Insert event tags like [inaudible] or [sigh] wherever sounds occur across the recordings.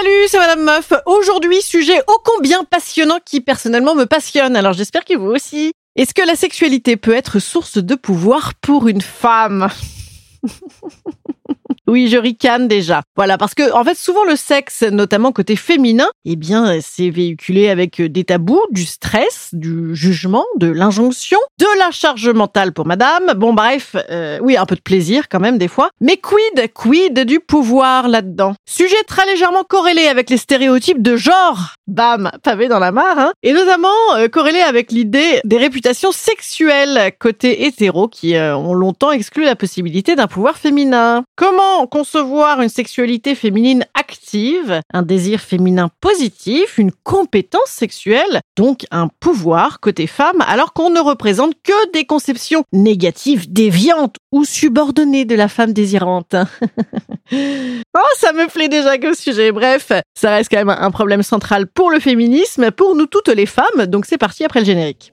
Salut, c'est Madame Meuf. Aujourd'hui, sujet ô combien passionnant qui personnellement me passionne. Alors j'espère que vous aussi. Est-ce que la sexualité peut être source de pouvoir pour une femme? [laughs] Oui, je ricane déjà. Voilà, parce que en fait, souvent le sexe, notamment côté féminin, eh bien, c'est véhiculé avec des tabous, du stress, du jugement, de l'injonction, de la charge mentale pour madame. Bon, bref, euh, oui, un peu de plaisir quand même des fois. Mais quid, quid du pouvoir là-dedans? Sujet très légèrement corrélé avec les stéréotypes de genre. Bam, pavé dans la mare, hein Et notamment euh, corrélé avec l'idée des réputations sexuelles côté hétéro qui euh, ont longtemps exclu la possibilité d'un pouvoir féminin. Comment concevoir une sexualité féminine active, un désir féminin positif, une compétence sexuelle, donc un pouvoir côté femme, alors qu'on ne représente que des conceptions négatives, déviantes ou subordonnées de la femme désirante. [laughs] oh, ça me plaît déjà que sujet. Bref, ça reste quand même un problème central pour le féminisme, pour nous toutes les femmes, donc c'est parti après le générique.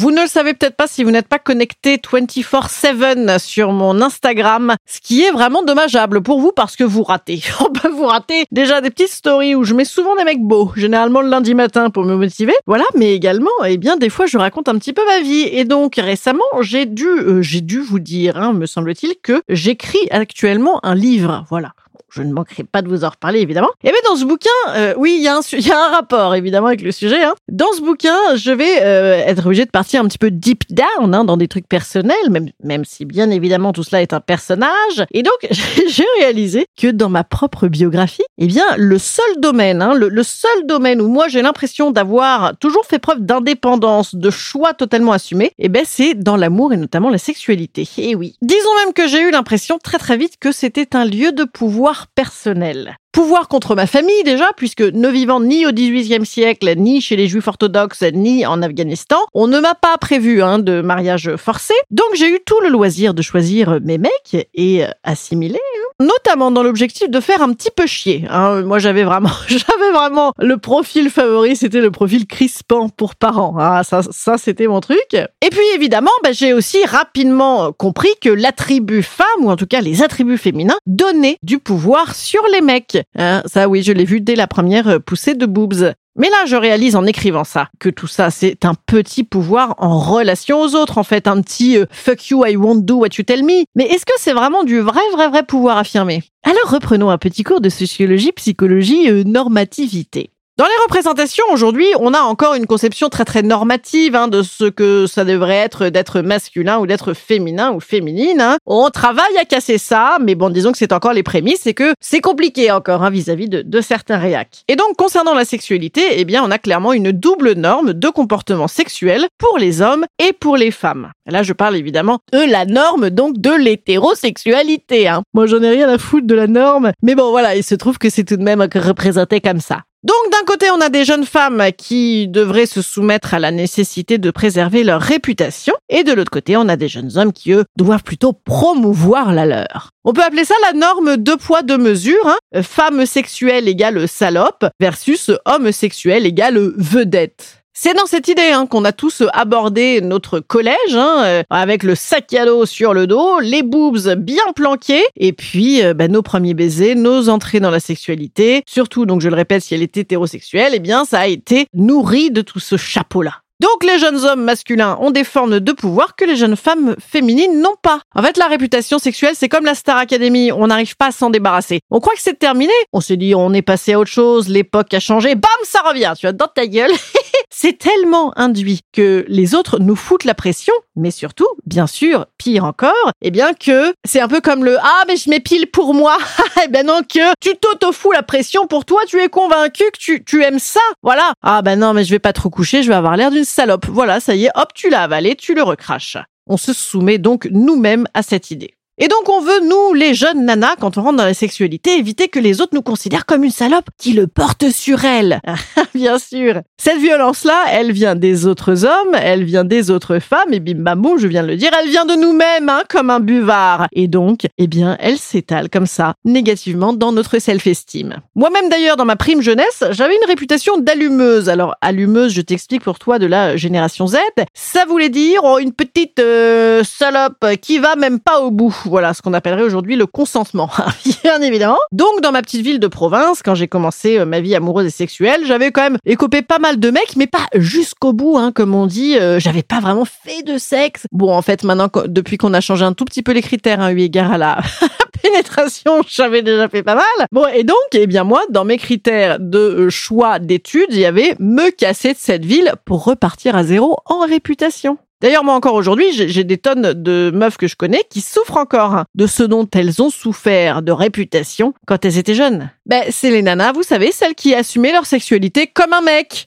Vous ne le savez peut-être pas si vous n'êtes pas connecté 24/7 sur mon Instagram, ce qui est vraiment dommageable pour vous parce que vous ratez. [laughs] vous ratez déjà des petites stories où je mets souvent des mecs beaux, généralement le lundi matin pour me motiver. Voilà, mais également, eh bien, des fois, je raconte un petit peu ma vie. Et donc, récemment, j'ai dû, euh, j'ai dû vous dire, hein, me semble-t-il, que j'écris actuellement un livre. Voilà je ne manquerai pas de vous en reparler évidemment. Et bien dans ce bouquin, euh, oui, il y, [laughs] y a un rapport évidemment avec le sujet. Hein. Dans ce bouquin, je vais euh, être obligé de partir un petit peu deep down hein, dans des trucs personnels, même, même si bien évidemment tout cela est un personnage. Et donc [laughs] j'ai réalisé que dans ma propre biographie, eh bien le seul domaine, hein, le, le seul domaine où moi j'ai l'impression d'avoir toujours fait preuve d'indépendance, de choix totalement assumé, eh ben c'est dans l'amour et notamment la sexualité. Et oui, disons même que j'ai eu l'impression très très vite que c'était un lieu de pouvoir personnel. Pouvoir contre ma famille déjà, puisque ne vivant ni au XVIIIe siècle, ni chez les juifs orthodoxes, ni en Afghanistan, on ne m'a pas prévu hein, de mariage forcé. Donc j'ai eu tout le loisir de choisir mes mecs et euh, assimiler. Notamment dans l'objectif de faire un petit peu chier. Hein. Moi j'avais vraiment, [laughs] j'avais vraiment le profil favori, c'était le profil crispant pour parents. Ah, ça, ça c'était mon truc. Et puis évidemment, bah, j'ai aussi rapidement compris que l'attribut femme, ou en tout cas les attributs féminins, donnaient du pouvoir sur les mecs. Hein, ça oui, je l'ai vu dès la première poussée de boobs. Mais là, je réalise en écrivant ça que tout ça, c'est un petit pouvoir en relation aux autres, en fait, un petit euh, fuck you, I won't do what you tell me. Mais est-ce que c'est vraiment du vrai, vrai, vrai pouvoir affirmé? Alors reprenons un petit cours de sociologie, psychologie, euh, normativité. Dans les représentations aujourd'hui, on a encore une conception très très normative hein, de ce que ça devrait être d'être masculin ou d'être féminin ou féminine. Hein. On travaille à casser ça, mais bon, disons que c'est encore les prémices et que c'est compliqué encore hein, vis-à-vis de, de, certains réacs. Et donc, concernant la sexualité, eh bien, on a clairement une double norme de comportement sexuel pour les hommes et pour les femmes. là, je parle évidemment de la norme donc de l'hétérosexualité. Hein. Moi, j'en ai rien à foutre de la norme, mais bon, voilà, il se trouve que c'est tout de même représenté comme ça. Donc d'un côté, on a des jeunes femmes qui devraient se soumettre à la nécessité de préserver leur réputation, et de l'autre côté, on a des jeunes hommes qui, eux, doivent plutôt promouvoir la leur. On peut appeler ça la norme deux poids, deux mesures. Hein. Femme sexuelle égale salope versus homme sexuel égale vedette. C'est dans cette idée hein, qu'on a tous abordé notre collège, hein, euh, avec le sac à dos sur le dos, les boobs bien planqués, et puis euh, bah, nos premiers baisers, nos entrées dans la sexualité. Surtout, donc je le répète, si elle est hétérosexuelle, eh bien ça a été nourri de tout ce chapeau-là. Donc les jeunes hommes masculins ont des formes de pouvoir que les jeunes femmes féminines n'ont pas. En fait, la réputation sexuelle, c'est comme la Star Academy, on n'arrive pas à s'en débarrasser. On croit que c'est terminé, on s'est dit on est passé à autre chose, l'époque a changé, bam, ça revient, tu vois, dans ta gueule. [laughs] c'est tellement induit que les autres nous foutent la pression, mais surtout, bien sûr, pire encore, eh bien que c'est un peu comme le ah mais je m'épile pour moi. [laughs] eh ben non que tu t'auto-fous la pression pour toi, tu es convaincu que tu, tu aimes ça. Voilà. Ah ben non mais je vais pas trop coucher, je vais avoir l'air d'une salope. Voilà, ça y est, hop, tu l'as avalé, tu le recraches. On se soumet donc nous-mêmes à cette idée. Et donc on veut, nous, les jeunes nanas, quand on rentre dans la sexualité, éviter que les autres nous considèrent comme une salope qui le porte sur elle. [laughs] Bien sûr. Cette violence-là, elle vient des autres hommes, elle vient des autres femmes, et bim bam boum, je viens de le dire, elle vient de nous-mêmes, hein, comme un buvard. Et donc, eh bien, elle s'étale comme ça, négativement, dans notre self-esteem. Moi-même d'ailleurs, dans ma prime jeunesse, j'avais une réputation d'allumeuse. Alors, allumeuse, je t'explique pour toi de la génération Z, ça voulait dire oh, une petite euh, salope qui va même pas au bout. Voilà, ce qu'on appellerait aujourd'hui le consentement, [laughs] bien évidemment. Donc, dans ma petite ville de province, quand j'ai commencé euh, ma vie amoureuse et sexuelle, j'avais quand même écopé pas mal de mecs, mais pas jusqu'au bout, hein, comme on dit. Euh, j'avais pas vraiment fait de sexe. Bon, en fait, maintenant, depuis qu'on a changé un tout petit peu les critères, hein, eu égard à la [laughs] pénétration, j'avais déjà fait pas mal. Bon, et donc, eh bien moi, dans mes critères de choix d'études, il y avait me casser de cette ville pour repartir à zéro en réputation. D'ailleurs, moi encore aujourd'hui, j'ai des tonnes de meufs que je connais qui souffrent encore de ce dont elles ont souffert de réputation quand elles étaient jeunes. Ben, c'est les nanas, vous savez, celles qui assumaient leur sexualité comme un mec.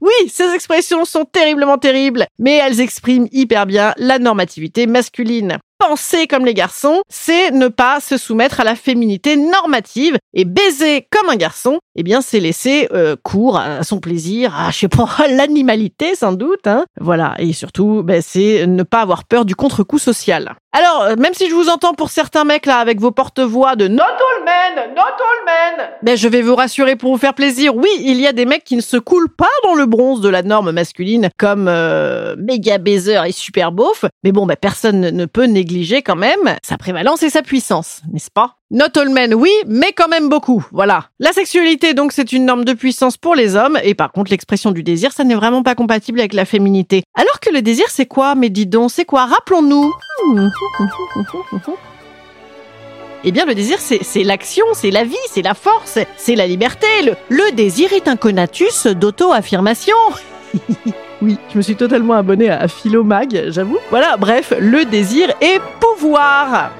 Oui, ces expressions sont terriblement terribles, mais elles expriment hyper bien la normativité masculine penser comme les garçons, c'est ne pas se soumettre à la féminité normative et baiser comme un garçon, eh bien c'est laisser euh, à son plaisir, à je sais pas [laughs] l'animalité sans doute, hein. Voilà, et surtout ben, c'est ne pas avoir peur du contre-coup social. Alors, euh, même si je vous entends pour certains mecs là avec vos porte-voix de Not men, not all men, ben je vais vous rassurer pour vous faire plaisir. Oui, il y a des mecs qui ne se coulent pas dans le bronze de la norme masculine comme euh, méga baiser et super beauf, mais bon, ben personne ne peut négliger quand même sa prévalence et sa puissance, n'est-ce pas? Not all men, oui, mais quand même beaucoup. Voilà. La sexualité, donc, c'est une norme de puissance pour les hommes, et par contre, l'expression du désir, ça n'est vraiment pas compatible avec la féminité. Alors que le désir, c'est quoi? Mais dis donc, c'est quoi? Rappelons-nous. Eh bien, le désir, c'est l'action, c'est la vie, c'est la force, c'est la liberté. Le, désir est un conatus d'auto-affirmation. [laughs] oui, je me suis totalement abonné à Philomag, j'avoue. Voilà, bref, le désir est pouvoir.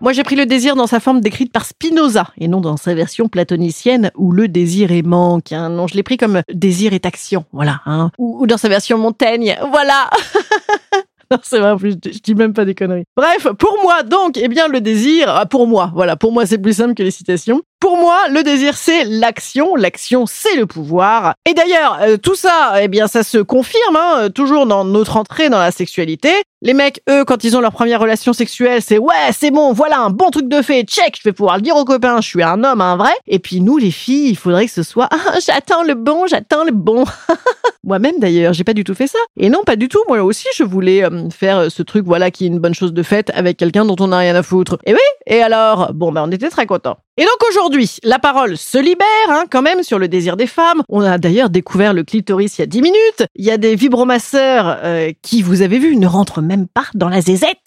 Moi, j'ai pris le désir dans sa forme décrite par Spinoza et non dans sa version platonicienne où le désir est manque. Hein. Non, je l'ai pris comme désir est action, voilà. Hein. Ou dans sa version Montaigne, voilà. [laughs] [laughs] c'est vrai, en plus, je dis même pas des conneries. Bref, pour moi, donc, eh bien, le désir, ah, pour moi, voilà, pour moi, c'est plus simple que les citations. Pour moi, le désir, c'est l'action. L'action, c'est le pouvoir. Et d'ailleurs, euh, tout ça, eh bien, ça se confirme, hein, toujours dans notre entrée dans la sexualité. Les mecs, eux, quand ils ont leur première relation sexuelle, c'est ouais, c'est bon, voilà un bon truc de fait, check, je vais pouvoir le dire aux copains, je suis un homme, un vrai. Et puis nous, les filles, il faudrait que ce soit [laughs] ah, j'attends le bon, j'attends le bon. [laughs] Moi-même d'ailleurs, j'ai pas du tout fait ça. Et non, pas du tout. Moi aussi, je voulais euh, faire euh, ce truc, voilà, qui est une bonne chose de fait avec quelqu'un dont on n'a rien à foutre. Et oui. Et alors, bon, ben, on était très contents. Et donc aujourd'hui, la parole se libère hein, quand même sur le désir des femmes. On a d'ailleurs découvert le clitoris il y a 10 minutes. Il y a des vibromasseurs euh, qui, vous avez vu, ne rentrent même pas dans la zézette.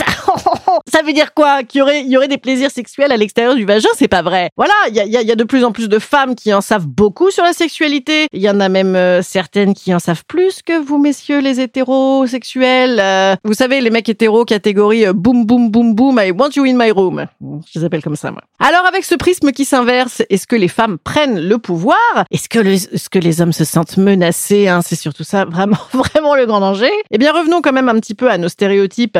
[laughs] Ça veut dire quoi? Qu'il y aurait, il y aurait des plaisirs sexuels à l'extérieur du vagin? C'est pas vrai. Voilà, il y a, y a, de plus en plus de femmes qui en savent beaucoup sur la sexualité. Il y en a même euh, certaines qui en savent plus que vous, messieurs les hétérosexuels. Euh, vous savez, les mecs hétéros catégorie boom boom boom boom, I want you in my room. Je les appelle comme ça, moi. Alors avec ce prisme qui s'inverse, est-ce que les femmes prennent le pouvoir? Est-ce que, est-ce que les hommes se sentent menacés hein? C'est surtout ça, vraiment, [laughs] vraiment le grand danger. Eh bien, revenons quand même un petit peu à nos stéréotypes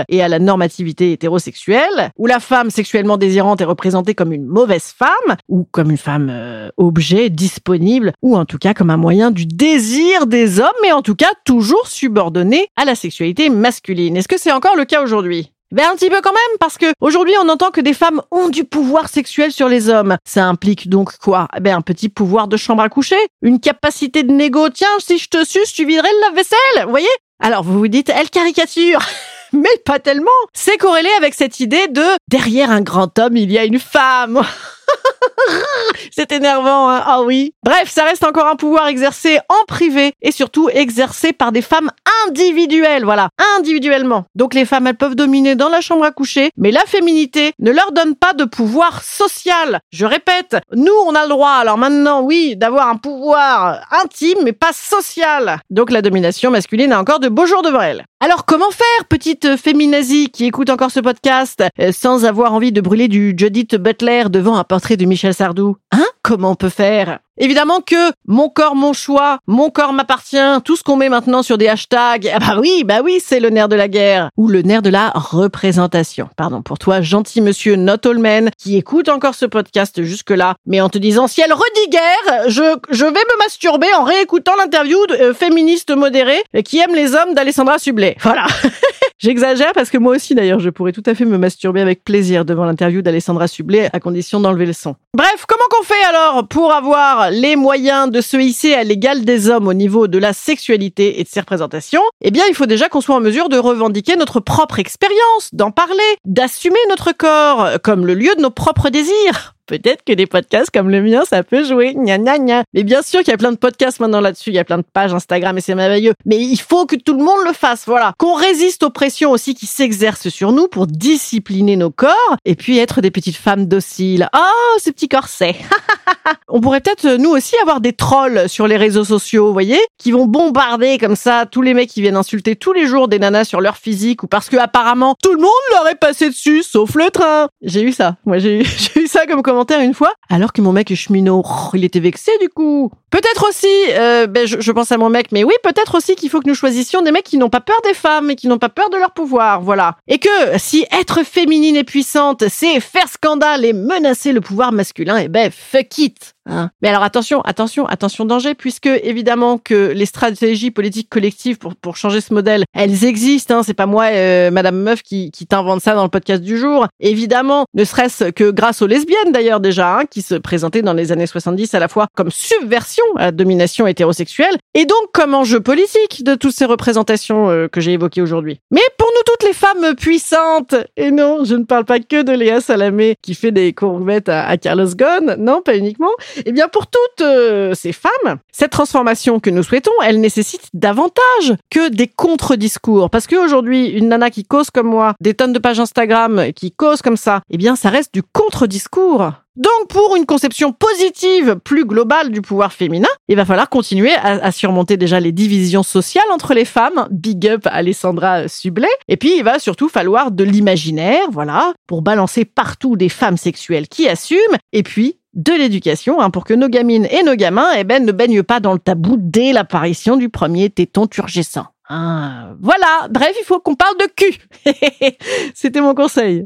et à la normativité hétérosexuelle, où la femme sexuellement désirante est représentée comme une mauvaise femme, ou comme une femme euh, objet, disponible, ou en tout cas comme un moyen du désir des hommes, mais en tout cas toujours subordonnée à la sexualité masculine. Est-ce que c'est encore le cas aujourd'hui? Ben un petit peu quand même, parce que aujourd'hui on entend que des femmes ont du pouvoir sexuel sur les hommes. Ça implique donc quoi? Ben un petit pouvoir de chambre à coucher, une capacité de négo. Tiens, si je te suce, tu viderais le lave-vaisselle, vous voyez? Alors vous vous dites, elle caricature. [laughs] Mais pas tellement. C'est corrélé avec cette idée de derrière un grand homme, il y a une femme. [laughs] C'est énervant, hein Ah oui. Bref, ça reste encore un pouvoir exercé en privé et surtout exercé par des femmes individuelles, voilà, individuellement. Donc les femmes, elles peuvent dominer dans la chambre à coucher, mais la féminité ne leur donne pas de pouvoir social. Je répète, nous, on a le droit, alors maintenant, oui, d'avoir un pouvoir intime, mais pas social. Donc la domination masculine a encore de beaux jours devant elle. Alors comment faire, petite féminazie qui écoute encore ce podcast, euh, sans avoir envie de brûler du Judith Butler devant un portrait de Michel Sardou Hein? Comment on peut faire Évidemment que mon corps, mon choix, mon corps m'appartient, tout ce qu'on met maintenant sur des hashtags, ah bah oui, bah oui, c'est le nerf de la guerre. Ou le nerf de la représentation. Pardon pour toi, gentil monsieur Not All qui écoute encore ce podcast jusque-là, mais en te disant, si elle redit guerre, je, je vais me masturber en réécoutant l'interview de, euh, féministe modérée qui aime les hommes d'Alessandra Sublet. Voilà. [laughs] J'exagère parce que moi aussi d'ailleurs, je pourrais tout à fait me masturber avec plaisir devant l'interview d'Alessandra Sublet à condition d'enlever le son. Bref, comment qu'on fait alors pour avoir les moyens de se hisser à l'égal des hommes au niveau de la sexualité et de ses représentations? Eh bien, il faut déjà qu'on soit en mesure de revendiquer notre propre expérience, d'en parler, d'assumer notre corps comme le lieu de nos propres désirs peut-être que des podcasts comme le mien, ça peut jouer. Gna, gna, gna. Mais bien sûr qu'il y a plein de podcasts maintenant là-dessus, il y a plein de pages Instagram et c'est merveilleux. Mais il faut que tout le monde le fasse, voilà. Qu'on résiste aux pressions aussi qui s'exercent sur nous pour discipliner nos corps et puis être des petites femmes dociles. Oh, ce petit corset. [laughs] On pourrait peut-être nous aussi avoir des trolls sur les réseaux sociaux, vous voyez, qui vont bombarder comme ça tous les mecs qui viennent insulter tous les jours des nanas sur leur physique ou parce que apparemment tout le monde leur est passé dessus sauf le train. J'ai eu ça. Moi j'ai eu [laughs] ça comme commentaire une fois, alors que mon mec est cheminot, oh, il était vexé du coup. Peut-être aussi, euh, ben je, je, pense à mon mec, mais oui, peut-être aussi qu'il faut que nous choisissions des mecs qui n'ont pas peur des femmes et qui n'ont pas peur de leur pouvoir, voilà. Et que si être féminine et puissante, c'est faire scandale et menacer le pouvoir masculin, et eh ben fuck it. Hein. Mais alors attention, attention, attention danger, puisque évidemment que les stratégies politiques collectives pour, pour changer ce modèle, elles existent. Hein. C'est pas moi, euh, Madame Meuf, qui, qui t'invente ça dans le podcast du jour. Évidemment, ne serait-ce que grâce aux lesbiennes d'ailleurs déjà, hein, qui se présentaient dans les années 70 à la fois comme subversion à la domination hétérosexuelle, et donc comme enjeu politique de toutes ces représentations euh, que j'ai évoquées aujourd'hui. Mais pour nous toutes les femmes puissantes, et non, je ne parle pas que de Léa Salamé qui fait des courbettes à, à Carlos Ghosn, non, pas uniquement. Eh bien, pour toutes euh, ces femmes, cette transformation que nous souhaitons, elle nécessite davantage que des contre-discours. Parce qu'aujourd'hui, une nana qui cause comme moi, des tonnes de pages Instagram qui cause comme ça, eh bien, ça reste du contre-discours. Donc, pour une conception positive, plus globale du pouvoir féminin, il va falloir continuer à, à, surmonter déjà les divisions sociales entre les femmes. Big up Alessandra Sublet. Et puis, il va surtout falloir de l'imaginaire, voilà, pour balancer partout des femmes sexuelles qui assument. Et puis, de l'éducation hein, pour que nos gamines et nos gamins eh ben, ne baignent pas dans le tabou dès l'apparition du premier téton turgescent. Ah, voilà, bref, il faut qu'on parle de cul. [laughs] C'était mon conseil.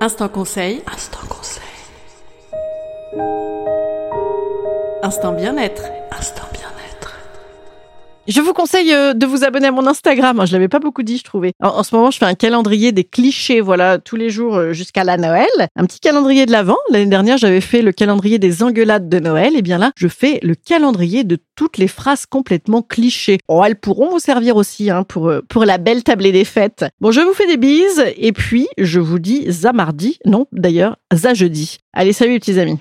Instant conseil. Instant conseil. Instant bien-être. Je vous conseille euh, de vous abonner à mon Instagram. Je l'avais pas beaucoup dit, je trouvais. En, ce moment, je fais un calendrier des clichés, voilà, tous les jours euh, jusqu'à la Noël. Un petit calendrier de l'Avent. L'année dernière, j'avais fait le calendrier des engueulades de Noël. Et bien là, je fais le calendrier de toutes les phrases complètement clichés. Oh, elles pourront vous servir aussi hein, pour euh, pour la belle tablée des fêtes. Bon, je vous fais des bises et puis je vous dis à mardi. Non, d'ailleurs, à jeudi. Allez, salut les petits amis.